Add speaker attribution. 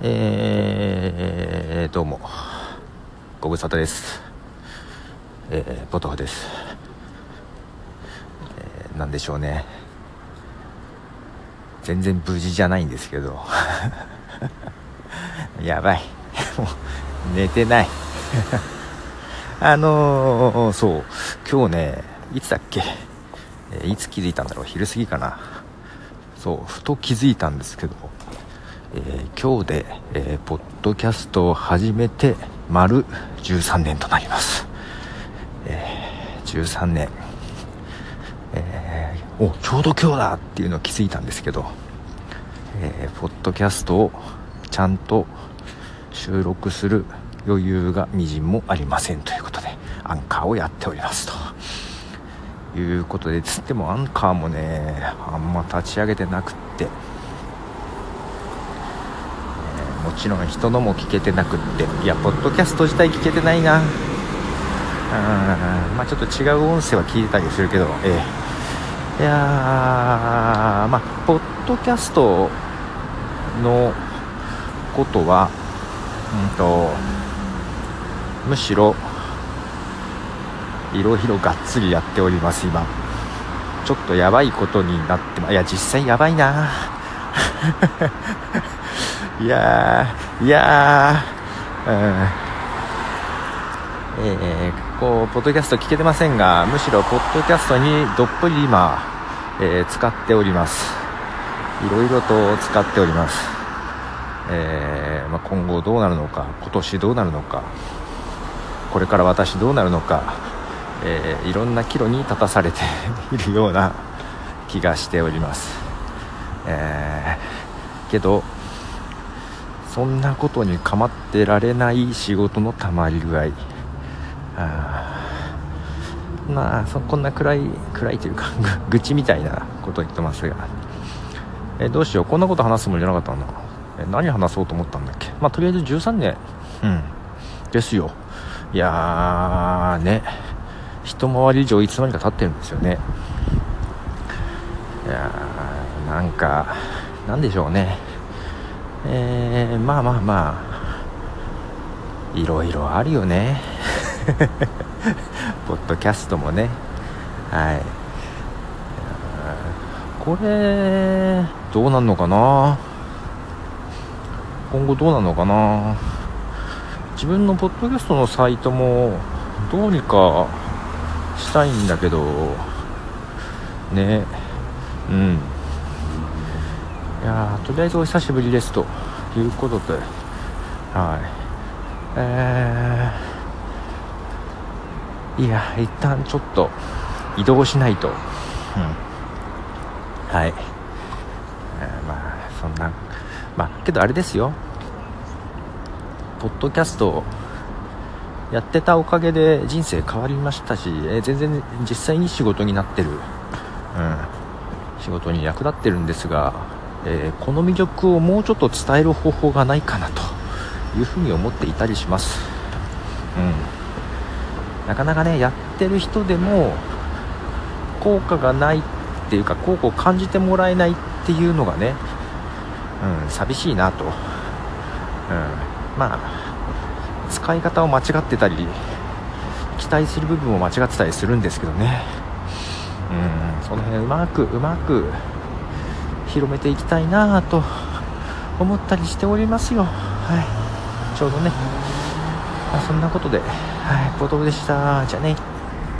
Speaker 1: えー、どうも。ご無沙汰です。えー、ポトフです、えー、なんでしょうね。全然無事じゃないんですけど。やばい。もう寝てない。あのー、そう。今日ねいつだっけ、えー、いつ気づいたんだろう。昼過ぎかな。そうふと気づいたんですけど。えー、今日で、えー、ポッドキャストを始めて丸13年となります、えー、13年、えー、おちょうど今日だっていうのを気づいたんですけど、えー、ポッドキャストをちゃんと収録する余裕がみじんもありませんということでアンカーをやっておりますと。いうことでつってもアンカーもねあんま立ち上げてなくってもちろん人のも聞けてなくって。いやポッドキャスト自体聞けてないな。うんまあちょっと違う音声は聞いてたりするけどええ。いやまあポッドキャストのことはうんとむしろいろいろがっつりやっております今。ちょっとやばいことになってまいや実際やばいな。いやー、いやー、うん、えー、こう、ポッドキャスト聞けてませんが、むしろ、ポッドキャストにどっぷり今、えー、使っております。いろいろと使っております。えー、まあ、今後どうなるのか、今年どうなるのか、これから私どうなるのか、えー、いろんな岐路に立たされて いるような気がしております。えー、けど、そんなことに構ってられない仕事のたまり具合。あまあそこんな暗い暗いというか 愚痴みたいなことを言ってますが。えどうしよう。こんなこと話すつもりじゃなかったんだえ何話そうと思ったんだっけ？まあとりあえず13年。うん。ですよ。いやーね。一回り以上いつの間にか経ってるんですよね。いやーなんかなんでしょうね。えー、まあまあまあいろいろあるよね。ポッドキャストもね。はい。これどうなんのかな？今後どうなのかな？自分のポッドキャストのサイトもどうにかしたいんだけどね。うん。やとりあえずお久しぶりですということではい。えー、いや一旦ちょっと移動しないと。うん。はい、えー、まあそんなまあけどあれですよ。ポッドキャストやってたおかげで人生変わりましたし、えー、全然実際に仕事になってる、うん、仕事に役立ってるんですがえー、この魅力をもうちょっと伝える方法がないかなというふうに思っていたりします、うん、なかなかねやってる人でも効果がないっていうか効果を感じてもらえないっていうのがね、うん、寂しいなと、うん、まあ使い方を間違ってたり期待する部分も間違ってたりするんですけどね、うん、その辺うまくうまく広めていきたいなと思ったりしておりますよ。はい。ちょうどね、まあ、そんなことで。はい。ボトルでした。じゃあね。